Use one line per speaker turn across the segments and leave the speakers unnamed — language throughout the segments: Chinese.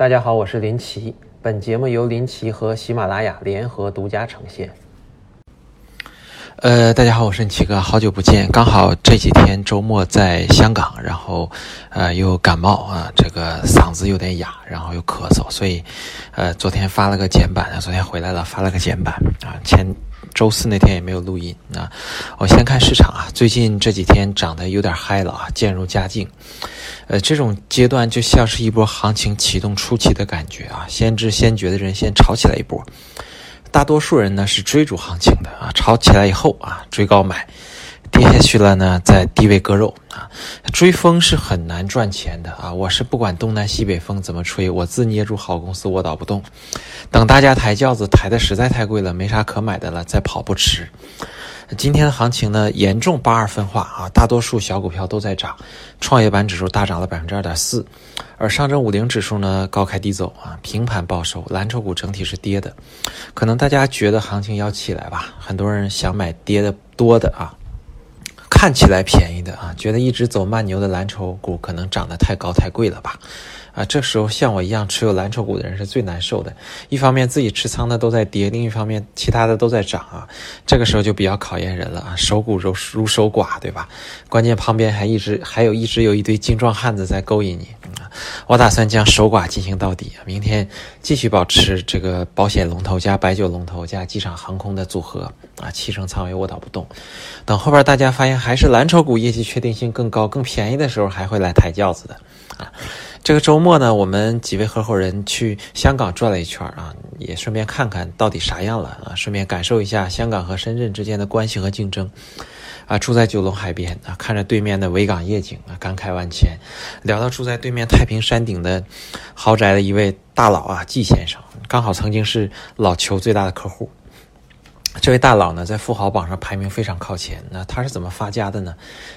大家好，我是林奇。本节目由林奇和喜马拉雅联合独家呈现。
呃，大家好，我是奇哥，好久不见。刚好这几天周末在香港，然后呃又感冒啊，这个嗓子有点哑，然后又咳嗽，所以呃昨天发了个简版，昨天回来了发了个简版啊，前周四那天也没有录音啊。我先看市场啊，最近这几天涨得有点嗨了啊，渐入佳境。呃，这种阶段就像是一波行情启动初期的感觉啊，先知先觉的人先炒起来一波。大多数人呢是追逐行情的啊，炒起来以后啊追高买，跌去了呢在低位割肉啊。追风是很难赚钱的啊，我是不管东南西北风怎么吹，我自捏住好公司我倒不动。等大家抬轿子抬的实在太贵了，没啥可买的了，再跑不迟。今天的行情呢严重八二分化啊，大多数小股票都在涨，创业板指数大涨了百分之二点四。而上证五零指数呢高开低走啊，平盘报收，蓝筹股整体是跌的。可能大家觉得行情要起来吧，很多人想买跌的多的啊，看起来便宜的啊，觉得一直走慢牛的蓝筹股可能涨得太高太贵了吧。啊，这时候像我一样持有蓝筹股的人是最难受的。一方面自己持仓的都在跌，另一方面其他的都在涨啊。这个时候就比较考验人了啊，守股如如守寡，对吧？关键旁边还一直还有一直有一堆精壮汉子在勾引你。我打算将守寡进行到底，明天继续保持这个保险龙头加白酒龙头加机场航空的组合啊，七成仓位卧倒不动。等后边大家发现还还是蓝筹股业绩确定性更高、更便宜的时候，还会来抬轿子的啊。这个周末呢，我们几位合伙人去香港转了一圈啊，也顺便看看到底啥样了啊，顺便感受一下香港和深圳之间的关系和竞争。啊，住在九龙海边啊，看着对面的维港夜景啊，感慨万千。聊到住在对面太平山顶的豪宅的一位大佬啊，季先生，刚好曾经是老邱最大的客户。这位大佬呢，在富豪榜上排名非常靠前。那他是怎么发家的呢？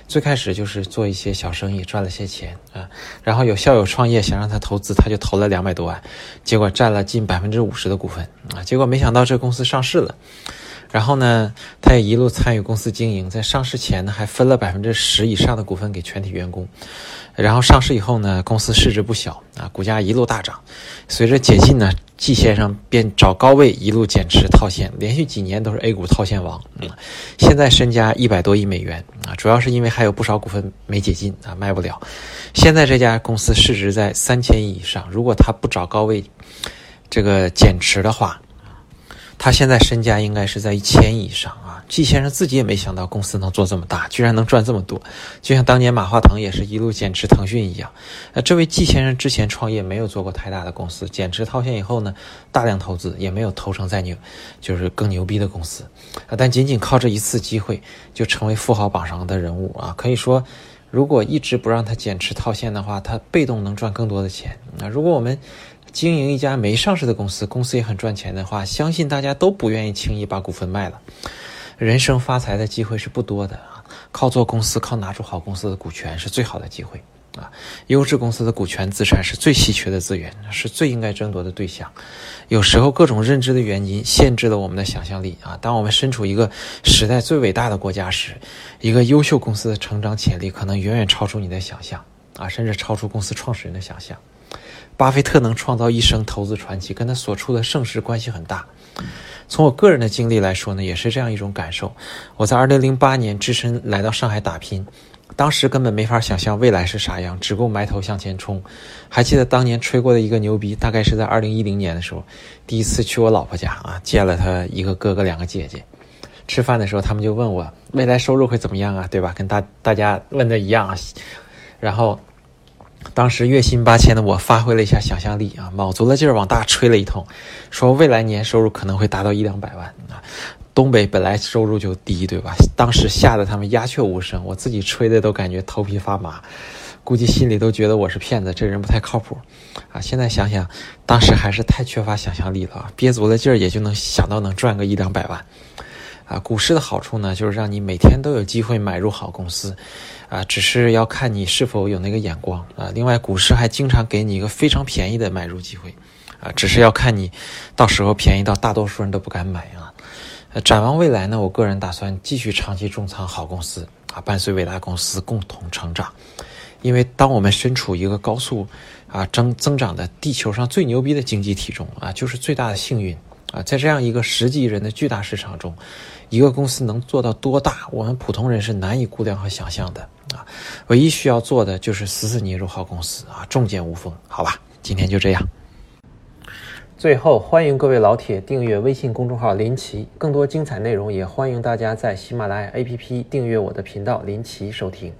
最开始就是做一些小生意，赚了些钱啊。然后有校友创业想让他投资，他就投了两百多万，结果占了近百分之五十的股份啊。结果没想到这公司上市了。然后呢，他也一路参与公司经营，在上市前呢，还分了百分之十以上的股份给全体员工。然后上市以后呢，公司市值不小啊，股价一路大涨。随着解禁呢，季先生便找高位一路减持套现，连续几年都是 A 股套现王。嗯，现在身家一百多亿美元啊，主要是因为还有不少股份没解禁啊，卖不了。现在这家公司市值在三千亿以上，如果他不找高位这个减持的话。他现在身家应该是在一千亿以上啊！季先生自己也没想到公司能做这么大，居然能赚这么多，就像当年马化腾也是一路减持腾讯一样。呃，这位季先生之前创业没有做过太大的公司，减持套现以后呢，大量投资也没有投成再牛，就是更牛逼的公司啊。但仅仅靠这一次机会就成为富豪榜上的人物啊！可以说，如果一直不让他减持套现的话，他被动能赚更多的钱那！如果我们经营一家没上市的公司，公司也很赚钱的话，相信大家都不愿意轻易把股份卖了。人生发财的机会是不多的啊，靠做公司，靠拿出好公司的股权是最好的机会啊。优质公司的股权资产是最稀缺的资源，是最应该争夺的对象。有时候各种认知的原因限制了我们的想象力啊。当我们身处一个时代最伟大的国家时，一个优秀公司的成长潜力可能远远超出你的想象啊，甚至超出公司创始人的想象。巴菲特能创造一生投资传奇，跟他所处的盛世关系很大。从我个人的经历来说呢，也是这样一种感受。我在2008年只身来到上海打拼，当时根本没法想象未来是啥样，只顾埋头向前冲。还记得当年吹过的一个牛逼，大概是在2010年的时候，第一次去我老婆家啊，见了她一个哥哥两个姐姐。吃饭的时候，他们就问我未来收入会怎么样啊，对吧？跟大大家问的一样啊，然后。当时月薪八千的我发挥了一下想象力啊，卯足了劲儿往大吹了一通，说未来年收入可能会达到一两百万啊。东北本来收入就低，对吧？当时吓得他们鸦雀无声，我自己吹的都感觉头皮发麻，估计心里都觉得我是骗子，这人不太靠谱啊。现在想想，当时还是太缺乏想象力了，憋足了劲儿也就能想到能赚个一两百万。啊，股市的好处呢，就是让你每天都有机会买入好公司，啊，只是要看你是否有那个眼光啊。另外，股市还经常给你一个非常便宜的买入机会，啊，只是要看你到时候便宜到大多数人都不敢买啊。展望未来呢，我个人打算继续长期重仓好公司，啊，伴随伟大公司共同成长。因为当我们身处一个高速啊增增长的地球上最牛逼的经济体中啊，就是最大的幸运啊，在这样一个十几亿人的巨大市场中，一个公司能做到多大，我们普通人是难以估量和想象的啊。唯一需要做的就是死死捏住好公司啊，重剑无锋，好吧，今天就这样。
最后，欢迎各位老铁订阅微信公众号林奇，更多精彩内容也欢迎大家在喜马拉雅 APP 订阅我的频道林奇收听。